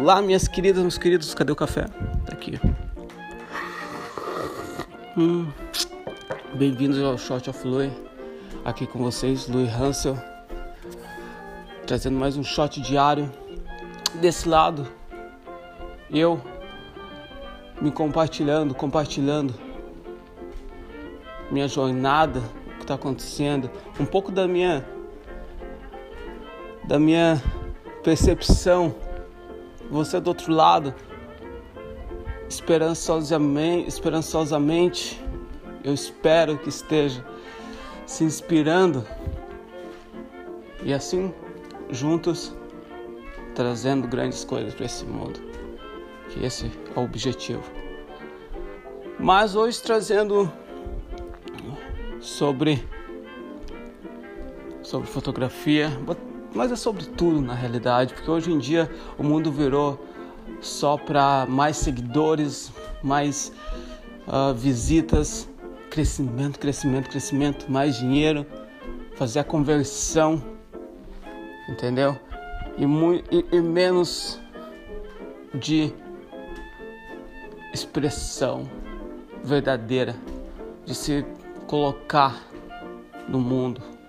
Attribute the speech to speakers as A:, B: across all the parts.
A: Olá, minhas queridas, meus queridos, cadê o café? Tá aqui. Hum, Bem-vindos ao Short of Louis. Aqui com vocês, Louis Hansel. Trazendo mais um shot diário. Desse lado, eu me compartilhando, compartilhando minha jornada, o que está acontecendo, um pouco da minha da minha percepção. Você do outro lado, esperançosamente, eu espero que esteja se inspirando e assim juntos trazendo grandes coisas para esse mundo. Que esse é o objetivo. Mas hoje trazendo sobre sobre fotografia, mas é sobre tudo na realidade, porque hoje em dia o mundo virou só para mais seguidores, mais uh, visitas, crescimento, crescimento, crescimento, mais dinheiro, fazer a conversão, entendeu? E, e, e menos de expressão verdadeira, de se colocar no mundo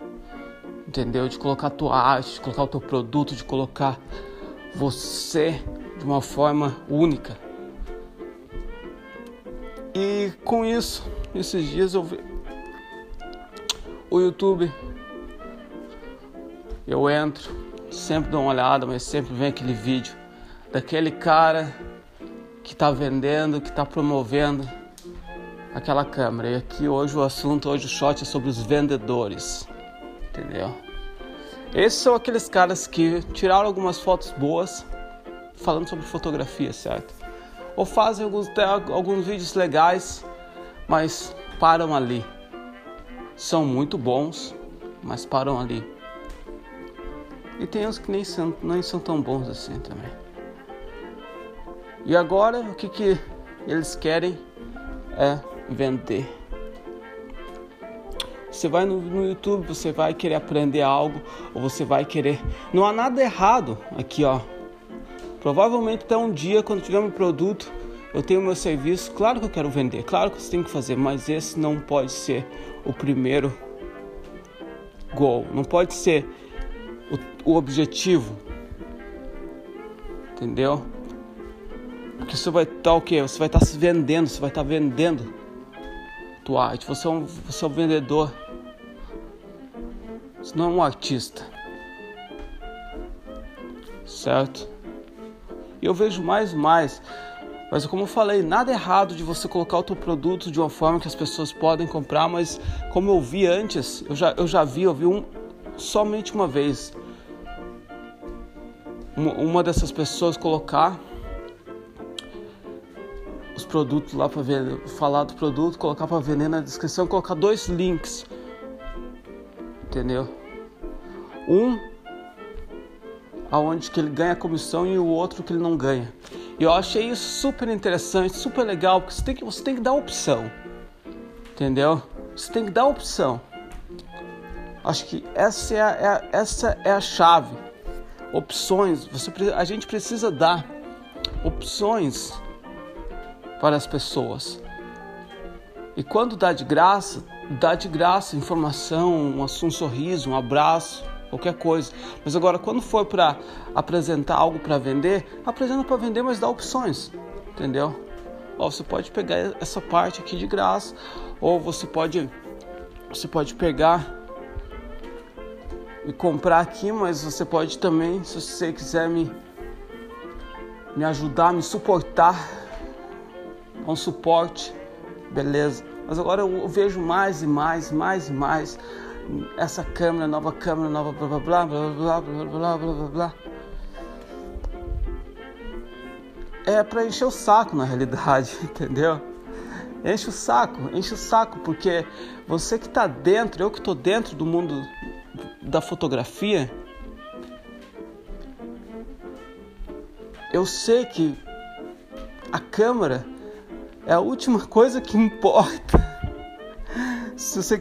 A: entendeu? De colocar a tua arte, de colocar o teu produto, de colocar você de uma forma única. E com isso, esses dias eu vi o YouTube, eu entro, sempre dou uma olhada, mas sempre vem aquele vídeo daquele cara que está vendendo, que está promovendo aquela câmera. E aqui hoje o assunto, hoje o shot é sobre os vendedores entendeu? Esses são aqueles caras que tiraram algumas fotos boas falando sobre fotografia, certo? Ou fazem alguns, alguns vídeos legais, mas param ali. São muito bons, mas param ali. E tem uns que nem são, nem são tão bons assim também. E agora o que, que eles querem é vender. Você vai no, no, YouTube, você vai querer aprender algo, ou você vai querer. Não há nada errado aqui, ó. Provavelmente até um dia, quando tiver um produto, eu tenho meu serviço. Claro que eu quero vender, claro que você tem que fazer, mas esse não pode ser o primeiro goal, não pode ser o, o objetivo. Entendeu? Porque você vai estar tá, o quê? Você vai estar tá se vendendo, você vai estar tá vendendo tua arte. Você é um, você é um vendedor. Você não é um artista. Certo? E eu vejo mais e mais. Mas como eu falei, nada errado de você colocar o teu produto de uma forma que as pessoas podem comprar, mas como eu vi antes, eu já, eu já vi, eu vi um, somente uma vez uma, uma dessas pessoas colocar os produtos lá para ver, falar do produto, colocar para vender na descrição, colocar dois links, entendeu? Um aonde que ele ganha comissão e o outro que ele não ganha. E eu achei isso super interessante, super legal, porque você tem que, você tem que dar opção, entendeu? Você tem que dar opção. Acho que essa é a, é a essa é a chave. Opções, você, a gente precisa dar opções para as pessoas. E quando dá de graça, dá de graça informação, um, um sorriso, um abraço, qualquer coisa. Mas agora, quando for para apresentar algo para vender, apresenta para vender, mas dá opções, entendeu? Ó, você pode pegar essa parte aqui de graça, ou você pode, você pode pegar e comprar aqui, mas você pode também, se você quiser me, me ajudar, me suportar um suporte, beleza. Mas agora eu vejo mais e mais, mais e mais essa câmera, nova câmera, nova blá blá blá blá blá blá blá blá blá blá. É para encher o saco na realidade, entendeu? Enche o saco, enche o saco, porque você que está dentro, eu que estou dentro do mundo da fotografia, eu sei que a câmera é a última coisa que importa. Se você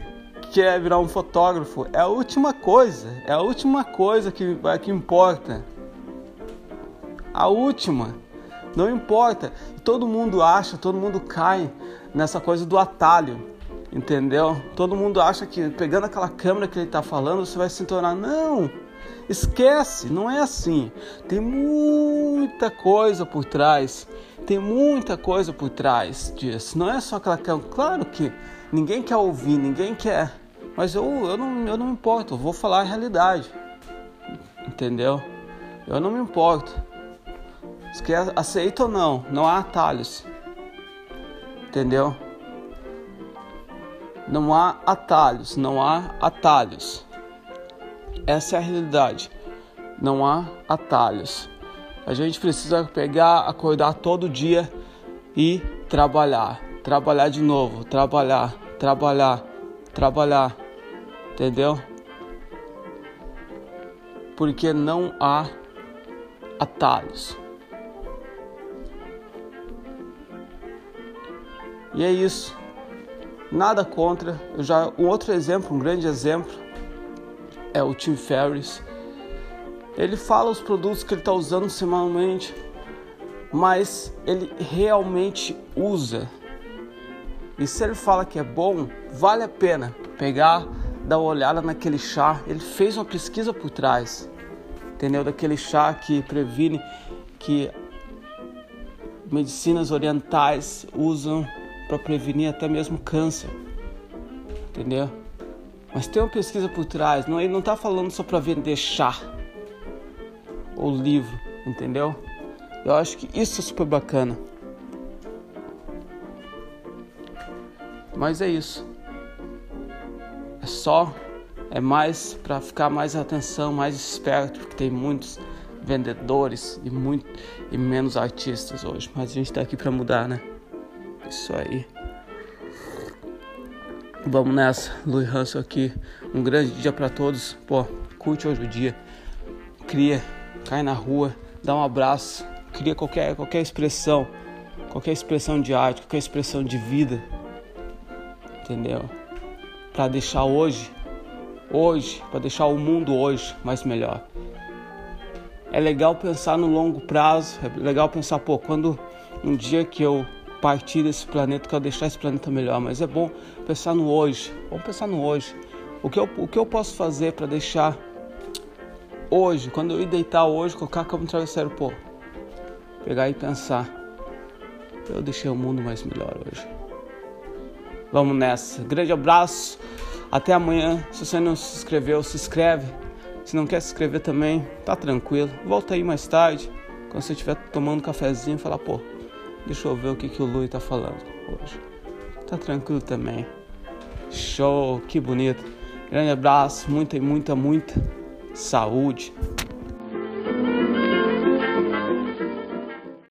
A: quer virar um fotógrafo, é a última coisa, é a última coisa que, que importa. a última. Não importa. Todo mundo acha, todo mundo cai nessa coisa do atalho, entendeu? Todo mundo acha que pegando aquela câmera que ele está falando você vai se tornar. Não! Esquece, não é assim. Tem muita coisa por trás. Tem muita coisa por trás disso. Não é só aquela. Claro que ninguém quer ouvir, ninguém quer. Mas eu, eu, não, eu não me importo, eu vou falar a realidade. Entendeu? Eu não me importo. Se aceita ou não, não há atalhos. Entendeu? Não há atalhos, não há atalhos. Essa é a realidade. Não há atalhos. A gente precisa pegar, acordar todo dia e trabalhar. Trabalhar de novo, trabalhar, trabalhar, trabalhar. Entendeu? Porque não há atalhos. E é isso. Nada contra. Eu já um outro exemplo, um grande exemplo é o Tim Ferriss. Ele fala os produtos que ele está usando semanalmente, mas ele realmente usa. E se ele fala que é bom, vale a pena pegar, dar uma olhada naquele chá. Ele fez uma pesquisa por trás, entendeu? Daquele chá que previne, que medicinas orientais usam para prevenir até mesmo câncer, entendeu? Mas tem uma pesquisa por trás, não, ele não está falando só para vender chá ou livro, entendeu? Eu acho que isso é super bacana. Mas é isso. É só, é mais para ficar mais atenção, mais esperto, porque tem muitos vendedores e muito e menos artistas hoje. Mas a gente está aqui para mudar, né? Isso aí. Vamos nessa, Louis Hanson aqui. Um grande dia para todos. Pô, curte hoje o dia. Cria, cai na rua, dá um abraço, cria qualquer, qualquer expressão, qualquer expressão de arte, qualquer expressão de vida. Entendeu? Para deixar hoje, hoje, para deixar o mundo hoje mais melhor. É legal pensar no longo prazo, é legal pensar, pô, quando um dia que eu partir desse planeta, quero deixar esse planeta melhor, mas é bom pensar no hoje. Vamos pensar no hoje. O que eu, o que eu posso fazer para deixar hoje, quando eu ir deitar hoje, colocar a cama no travesseiro, pô, pegar e pensar. Eu deixei o mundo mais melhor hoje. Vamos nessa. Grande abraço. Até amanhã. Se você não se inscreveu, se inscreve. Se não quer se inscrever também, tá tranquilo. Volta aí mais tarde. Quando você estiver tomando um cafezinho, falar, pô, Deixa eu ver o que, que o Lui tá falando hoje. Tá tranquilo também. Show, que bonito. Grande abraço, muita, muita, muita saúde.